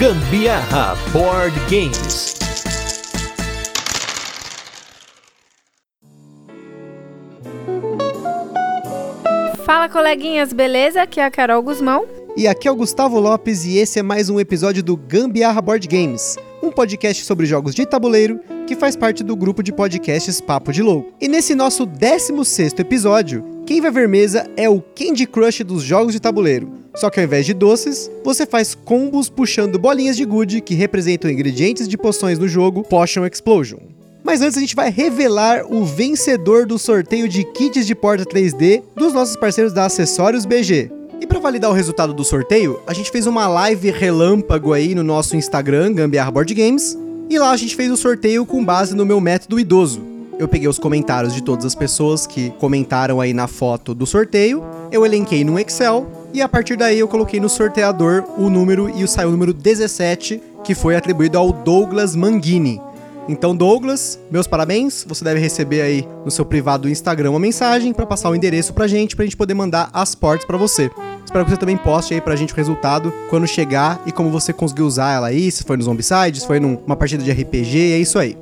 Gambiarra Board Games. Fala, coleguinhas, beleza? Aqui é a Carol Guzmão. E aqui é o Gustavo Lopes e esse é mais um episódio do Gambiarra Board Games, um podcast sobre jogos de tabuleiro que faz parte do grupo de podcasts Papo de Louco. E nesse nosso 16º episódio, quem vai ver mesa é o Candy Crush dos jogos de tabuleiro. Só que ao invés de doces, você faz combos puxando bolinhas de gude que representam ingredientes de poções no jogo Potion Explosion. Mas antes a gente vai revelar o vencedor do sorteio de kits de porta 3D dos nossos parceiros da Acessórios BG. E para validar o resultado do sorteio, a gente fez uma live relâmpago aí no nosso Instagram, Gambiarra Board Games, e lá a gente fez o sorteio com base no meu método idoso. Eu peguei os comentários de todas as pessoas que comentaram aí na foto do sorteio, eu elenquei no Excel e a partir daí eu coloquei no sorteador o número e saiu o número 17, que foi atribuído ao Douglas Manguini. Então, Douglas, meus parabéns. Você deve receber aí no seu privado do Instagram uma mensagem para passar o endereço pra gente, pra gente poder mandar as portas para você. Espero que você também poste aí pra gente o resultado quando chegar e como você conseguiu usar ela aí, se foi no Zombicide, se foi numa partida de RPG, é isso aí.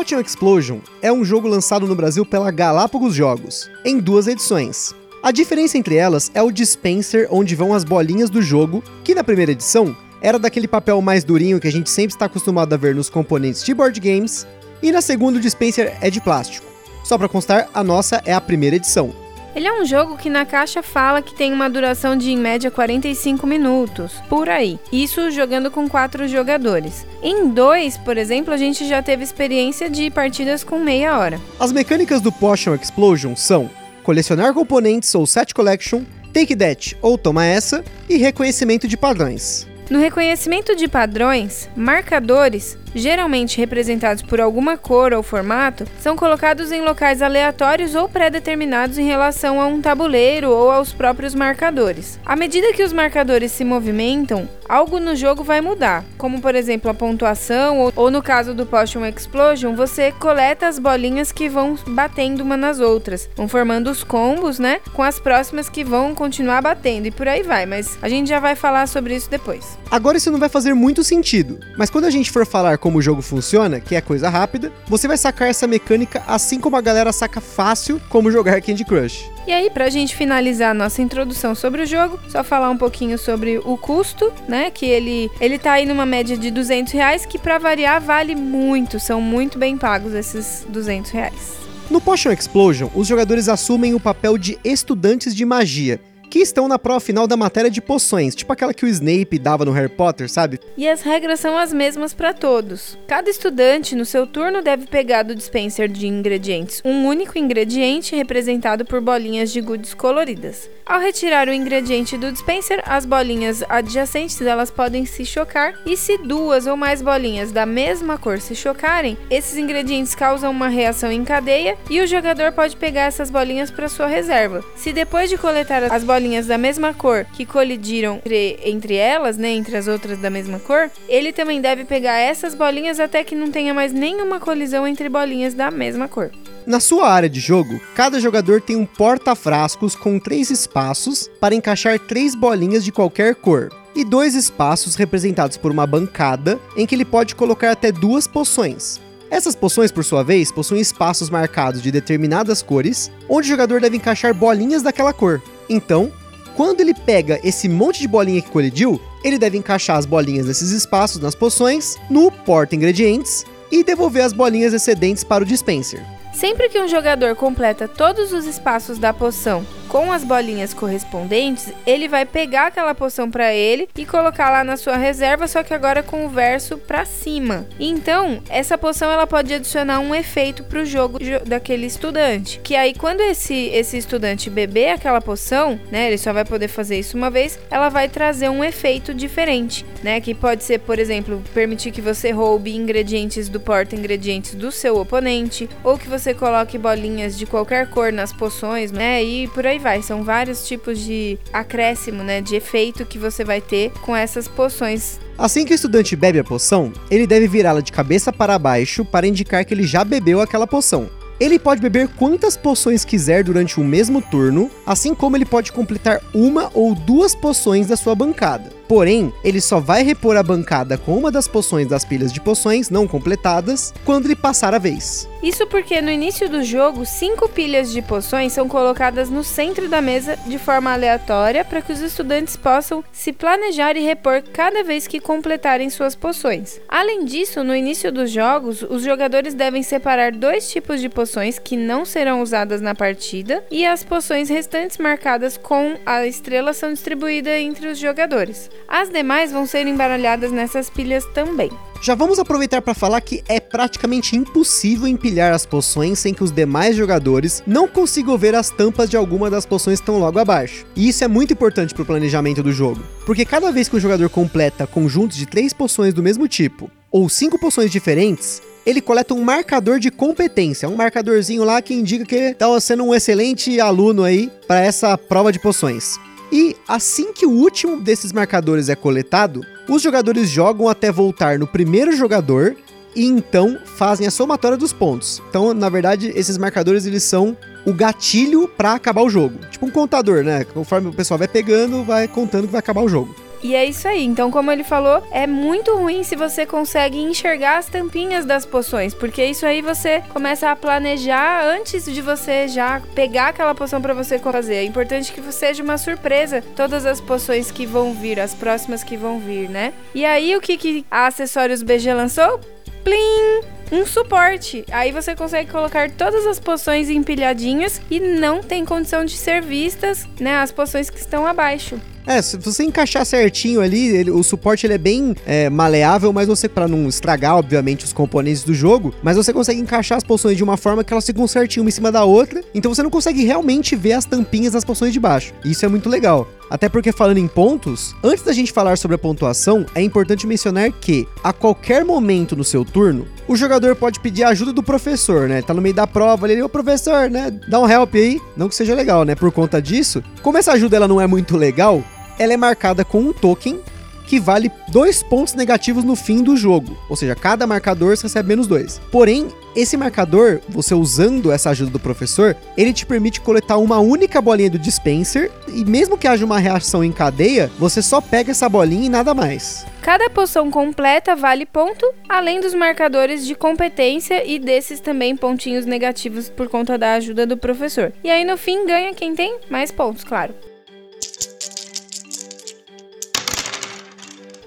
Potion Explosion é um jogo lançado no Brasil pela Galápagos Jogos, em duas edições. A diferença entre elas é o dispenser onde vão as bolinhas do jogo, que na primeira edição era daquele papel mais durinho que a gente sempre está acostumado a ver nos componentes de board games, e na segunda o dispenser é de plástico. Só para constar, a nossa é a primeira edição. Ele é um jogo que na caixa fala que tem uma duração de em média 45 minutos, por aí. Isso jogando com quatro jogadores. Em dois, por exemplo, a gente já teve experiência de partidas com meia hora. As mecânicas do Potion Explosion são colecionar componentes ou set collection, take that ou toma essa e reconhecimento de padrões. No reconhecimento de padrões, marcadores, geralmente representados por alguma cor ou formato, são colocados em locais aleatórios ou pré-determinados em relação a um tabuleiro ou aos próprios marcadores. À medida que os marcadores se movimentam, algo no jogo vai mudar, como por exemplo a pontuação, ou, ou no caso do Potion Explosion, você coleta as bolinhas que vão batendo uma nas outras, vão formando os combos, né? Com as próximas que vão continuar batendo e por aí vai, mas a gente já vai falar sobre isso depois. Agora isso não vai fazer muito sentido, mas quando a gente for falar como o jogo funciona, que é coisa rápida, você vai sacar essa mecânica assim como a galera saca fácil como jogar Candy Crush. E aí, pra gente finalizar a nossa introdução sobre o jogo, só falar um pouquinho sobre o custo, né? Que ele, ele tá aí numa média de 200 reais, que pra variar vale muito, são muito bem pagos esses 200 reais. No Potion Explosion, os jogadores assumem o papel de estudantes de magia, que estão na prova final da matéria de poções, tipo aquela que o Snape dava no Harry Potter, sabe? E as regras são as mesmas para todos. Cada estudante, no seu turno, deve pegar do dispenser de ingredientes um único ingrediente representado por bolinhas de goodies coloridas. Ao retirar o ingrediente do dispenser, as bolinhas adjacentes elas podem se chocar e se duas ou mais bolinhas da mesma cor se chocarem, esses ingredientes causam uma reação em cadeia e o jogador pode pegar essas bolinhas para sua reserva. Se depois de coletar as bolinhas da mesma cor que colidiram entre, entre elas, né, entre as outras da mesma cor, ele também deve pegar essas bolinhas até que não tenha mais nenhuma colisão entre bolinhas da mesma cor. Na sua área de jogo, cada jogador tem um porta-frascos com três espaços para encaixar três bolinhas de qualquer cor, e dois espaços representados por uma bancada em que ele pode colocar até duas poções. Essas poções, por sua vez, possuem espaços marcados de determinadas cores, onde o jogador deve encaixar bolinhas daquela cor. Então, quando ele pega esse monte de bolinha que colidiu, ele deve encaixar as bolinhas desses espaços nas poções, no porta-ingredientes e devolver as bolinhas excedentes para o dispenser. Sempre que um jogador completa todos os espaços da poção com as bolinhas correspondentes, ele vai pegar aquela poção para ele e colocar lá na sua reserva, só que agora com o verso para cima. Então, essa poção ela pode adicionar um efeito pro jogo daquele estudante, que aí quando esse esse estudante beber aquela poção, né, ele só vai poder fazer isso uma vez, ela vai trazer um efeito diferente, né, que pode ser, por exemplo, permitir que você roube ingredientes do porta ingredientes do seu oponente, ou que você você coloque bolinhas de qualquer cor nas poções, né? E por aí vai. São vários tipos de acréscimo, né? De efeito que você vai ter com essas poções Assim que o estudante bebe a poção, ele deve virá-la de cabeça para baixo para indicar que ele já bebeu aquela poção. Ele pode beber quantas poções quiser durante o mesmo turno, assim como ele pode completar uma ou duas poções da sua bancada. Porém, ele só vai repor a bancada com uma das poções das pilhas de poções não completadas quando ele passar a vez. Isso porque no início do jogo, cinco pilhas de poções são colocadas no centro da mesa de forma aleatória para que os estudantes possam se planejar e repor cada vez que completarem suas poções. Além disso, no início dos jogos, os jogadores devem separar dois tipos de poções que não serão usadas na partida e as poções restantes marcadas com a estrela são distribuídas entre os jogadores. As demais vão ser embaralhadas nessas pilhas também. Já vamos aproveitar para falar que é praticamente impossível empilhar as poções sem que os demais jogadores não consigam ver as tampas de alguma das poções que estão logo abaixo. E isso é muito importante para o planejamento do jogo, porque cada vez que o jogador completa conjuntos de três poções do mesmo tipo ou cinco poções diferentes, ele coleta um marcador de competência, um marcadorzinho lá que indica que ele está sendo um excelente aluno aí para essa prova de poções. E assim que o último desses marcadores é coletado, os jogadores jogam até voltar no primeiro jogador e então fazem a somatória dos pontos. Então, na verdade, esses marcadores eles são o gatilho para acabar o jogo. Tipo um contador, né? Conforme o pessoal vai pegando, vai contando que vai acabar o jogo. E é isso aí. Então, como ele falou, é muito ruim se você consegue enxergar as tampinhas das poções, porque isso aí você começa a planejar antes de você já pegar aquela poção para você fazer. É importante que seja uma surpresa todas as poções que vão vir, as próximas que vão vir, né? E aí o que que a Acessórios BG lançou? Plim! um suporte. Aí você consegue colocar todas as poções empilhadinhas e não tem condição de ser vistas, né, as poções que estão abaixo. É, se você encaixar certinho ali, ele, o suporte ele é bem é, maleável, mas você, para não estragar, obviamente, os componentes do jogo, mas você consegue encaixar as poções de uma forma que elas ficam certinho uma em cima da outra, então você não consegue realmente ver as tampinhas das poções de baixo. Isso é muito legal. Até porque falando em pontos, antes da gente falar sobre a pontuação, é importante mencionar que a qualquer momento no seu turno, o jogador pode pedir a ajuda do professor, né? Tá no meio da prova, ele, ô professor, né? Dá um help aí. Não que seja legal, né? Por conta disso, como essa ajuda ela não é muito legal, ela é marcada com um token que vale dois pontos negativos no fim do jogo. Ou seja, cada marcador você recebe menos dois. Porém, esse marcador, você usando essa ajuda do professor, ele te permite coletar uma única bolinha do dispenser e mesmo que haja uma reação em cadeia, você só pega essa bolinha e nada mais. Cada poção completa vale ponto, além dos marcadores de competência e desses também pontinhos negativos por conta da ajuda do professor. E aí no fim ganha quem tem mais pontos, claro.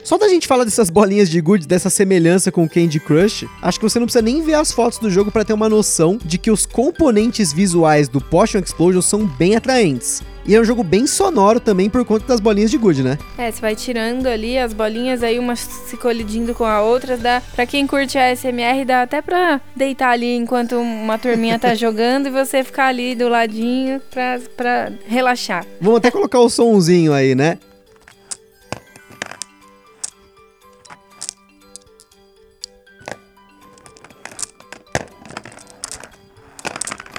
Só da gente falar dessas bolinhas de good, dessa semelhança com o Candy Crush, acho que você não precisa nem ver as fotos do jogo para ter uma noção de que os componentes visuais do Potion Explosion são bem atraentes. E é um jogo bem sonoro também por conta das bolinhas de good, né? É, você vai tirando ali as bolinhas, aí uma se colidindo com a outra. Dá, pra quem curte a SMR, dá até pra deitar ali enquanto uma turminha tá jogando e você ficar ali do ladinho pra, pra relaxar. Vamos até colocar o somzinho aí, né?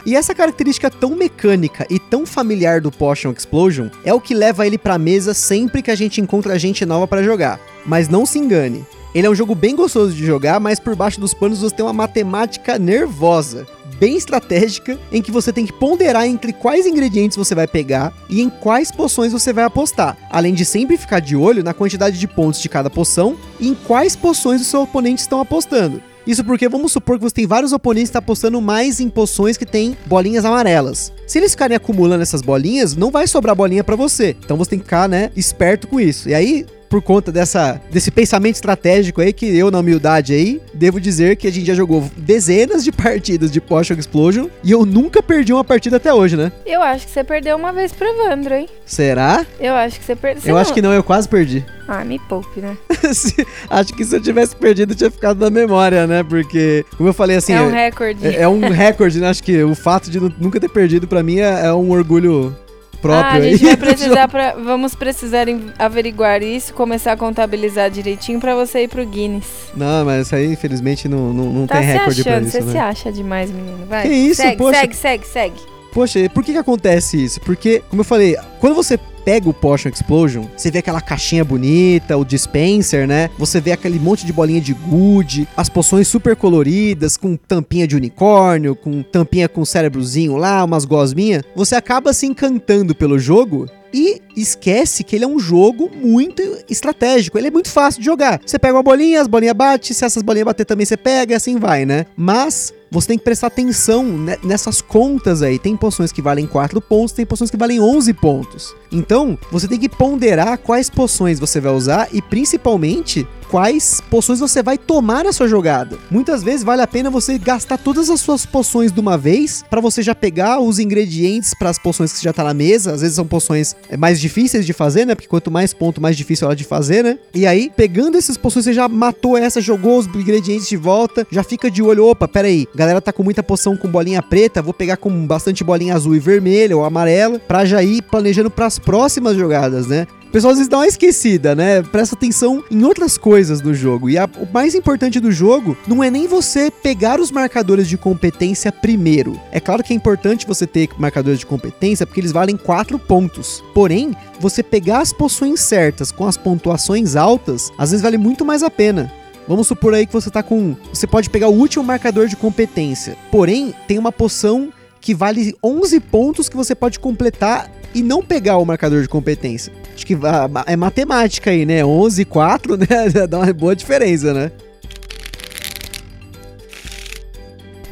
E essa característica tão mecânica e tão familiar do Potion Explosion é o que leva ele pra mesa sempre que a gente encontra gente nova para jogar. Mas não se engane, ele é um jogo bem gostoso de jogar, mas por baixo dos panos você tem uma matemática nervosa, bem estratégica, em que você tem que ponderar entre quais ingredientes você vai pegar e em quais poções você vai apostar, além de sempre ficar de olho na quantidade de pontos de cada poção e em quais poções os seus oponentes estão apostando. Isso porque vamos supor que você tem vários oponentes que tá apostando mais em poções que tem bolinhas amarelas. Se eles ficarem acumulando essas bolinhas, não vai sobrar bolinha para você. Então você tem que ficar, né, esperto com isso. E aí, por conta dessa, desse pensamento estratégico aí, que eu, na humildade aí, devo dizer que a gente já jogou dezenas de partidas de Potion Explosion e eu nunca perdi uma partida até hoje, né? Eu acho que você perdeu uma vez pro Evandro, hein? Será? Eu acho que você perdeu. Eu não... acho que não, eu quase perdi. Ah, me poupe, né? acho que se eu tivesse perdido, tinha ficado na memória, né? Porque, como eu falei assim. É um recorde. É, é um recorde, né? Acho que o fato de nunca ter perdido, para mim, é, é um orgulho próprio ah, a gente vai precisar pra, vamos precisar averiguar isso, começar a contabilizar direitinho pra você ir pro Guinness. Não, mas isso aí, infelizmente, não, não, não tá tem recorde pra achando, isso, você né? se acha demais, menino. Vai. Que isso, segue, poxa. segue, segue, segue. Poxa, por que que acontece isso? Porque, como eu falei, quando você pega o Potion Explosion, você vê aquela caixinha bonita, o dispenser, né? Você vê aquele monte de bolinha de good, as poções super coloridas, com tampinha de unicórnio, com tampinha com cérebrozinho lá, umas gosminhas. Você acaba se encantando pelo jogo e esquece que ele é um jogo muito estratégico. Ele é muito fácil de jogar. Você pega uma bolinha, as bolinhas batem, se essas bolinhas bater também você pega, e assim vai, né? Mas você tem que prestar atenção ne- nessas contas aí. Tem poções que valem 4 pontos, tem poções que valem 11 pontos. Então, você tem que ponderar quais poções você vai usar e principalmente quais poções você vai tomar na sua jogada. Muitas vezes vale a pena você gastar todas as suas poções de uma vez para você já pegar os ingredientes para as poções que já tá na mesa. Às vezes são poções é, mais difíceis de fazer, né? Porque quanto mais ponto, mais difícil ela de fazer, né? E aí, pegando essas poções, você já matou essa, jogou os ingredientes de volta, já fica de olho, opa, pera aí, galera tá com muita poção com bolinha preta, vou pegar com bastante bolinha azul e vermelha ou amarela, pra já ir planejando pras próximas jogadas, né? Pessoal às vezes dá uma esquecida, né? Presta atenção em outras coisas do jogo. E a- o mais importante do jogo não é nem você pegar os marcadores de competência primeiro. É claro que é importante você ter marcadores de competência porque eles valem 4 pontos. Porém, você pegar as poções certas com as pontuações altas, às vezes vale muito mais a pena. Vamos supor aí que você tá com. Você pode pegar o último marcador de competência. Porém, tem uma poção que vale 11 pontos que você pode completar e não pegar o marcador de competência. Acho que é matemática aí, né? 11 e 4, né? Dá uma boa diferença, né?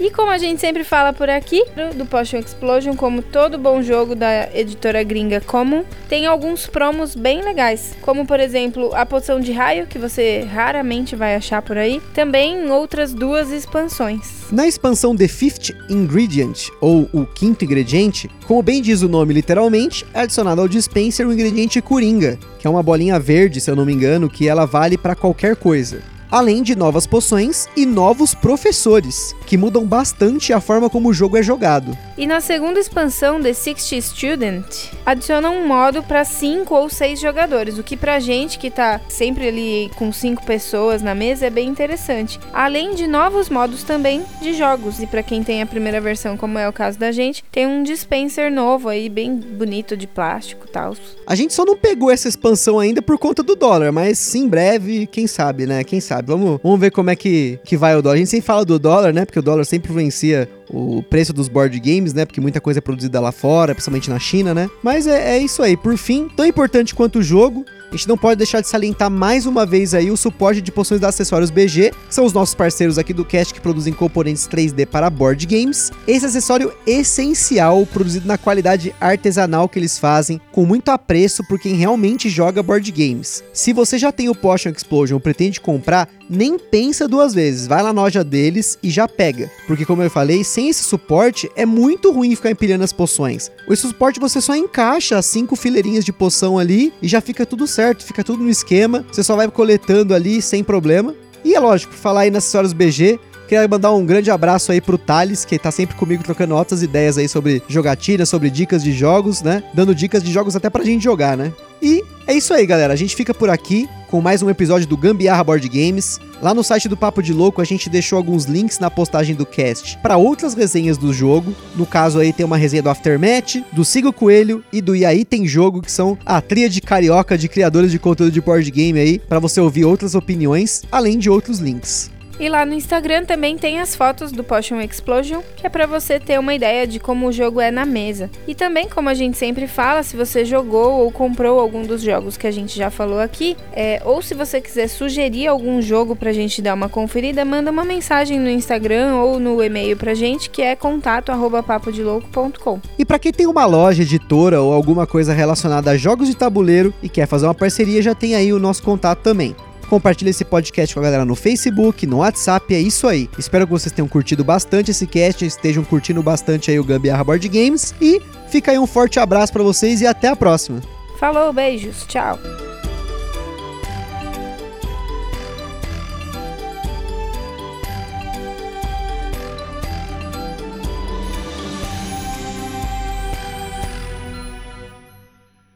E como a gente sempre fala por aqui, do- Potion Explosion, como todo bom jogo da editora gringa Common, tem alguns promos bem legais. Como, por exemplo, a poção de raio, que você raramente vai achar por aí. Também outras duas expansões. Na expansão The Fifth Ingredient, ou o quinto ingrediente, como bem diz o nome literalmente, é adicionado ao dispenser o ingrediente Coringa, que é uma bolinha verde, se eu não me engano, que ela vale para qualquer coisa. Além de novas poções e novos professores, que mudam bastante a forma como o jogo é jogado. E na segunda expansão, The 60 Student, adiciona um modo para 5 ou 6 jogadores, o que pra gente que tá sempre ali com 5 pessoas na mesa é bem interessante. Além de novos modos também de jogos, e pra quem tem a primeira versão, como é o caso da gente, tem um dispenser novo aí, bem bonito de plástico e tal. A gente só não pegou essa expansão ainda por conta do dólar, mas em breve, quem sabe, né? Quem sabe. Vamos, vamos ver como é que, que vai o dólar. A gente sempre fala do dólar, né? Porque o dólar sempre influencia o preço dos board games, né? Porque muita coisa é produzida lá fora, principalmente na China, né? Mas é, é isso aí. Por fim, tão importante quanto o jogo, a gente não pode deixar de salientar mais uma vez aí o suporte de poções da Acessórios BG, que são os nossos parceiros aqui do cast que produzem componentes 3D para board games. Esse acessório essencial, produzido na qualidade artesanal que eles fazem, com muito apreço por quem realmente joga board games. Se você já tem o Potion Explosion ou pretende comprar, nem pensa duas vezes, vai lá na loja deles e já pega. Porque como eu falei, sem esse suporte é muito ruim ficar empilhando as poções. Esse suporte você só encaixa as cinco fileirinhas de poção ali e já fica tudo certo, fica tudo no esquema, você só vai coletando ali sem problema. E é lógico, falar aí nas acessórios BG, Queria mandar um grande abraço aí pro Thales, que tá sempre comigo trocando outras ideias aí sobre jogatina, sobre dicas de jogos, né? Dando dicas de jogos até pra gente jogar, né? E é isso aí, galera. A gente fica por aqui com mais um episódio do Gambiarra Board Games. Lá no site do Papo de Louco a gente deixou alguns links na postagem do cast para outras resenhas do jogo. No caso aí tem uma resenha do Aftermath, do Siga o Coelho e do E aí tem jogo, que são a tríade carioca de criadores de conteúdo de board game aí, para você ouvir outras opiniões, além de outros links. E lá no Instagram também tem as fotos do Potion Explosion, que é pra você ter uma ideia de como o jogo é na mesa. E também, como a gente sempre fala, se você jogou ou comprou algum dos jogos que a gente já falou aqui, é, ou se você quiser sugerir algum jogo pra gente dar uma conferida, manda uma mensagem no Instagram ou no e-mail pra gente, que é contato@papodelouco.com. E para quem tem uma loja, editora ou alguma coisa relacionada a jogos de tabuleiro e quer fazer uma parceria, já tem aí o nosso contato também. Compartilhe esse podcast com a galera no Facebook, no WhatsApp, é isso aí. Espero que vocês tenham curtido bastante esse cast, estejam curtindo bastante aí o Gambiarra Board Games e fica aí um forte abraço para vocês e até a próxima. Falou, beijos, tchau.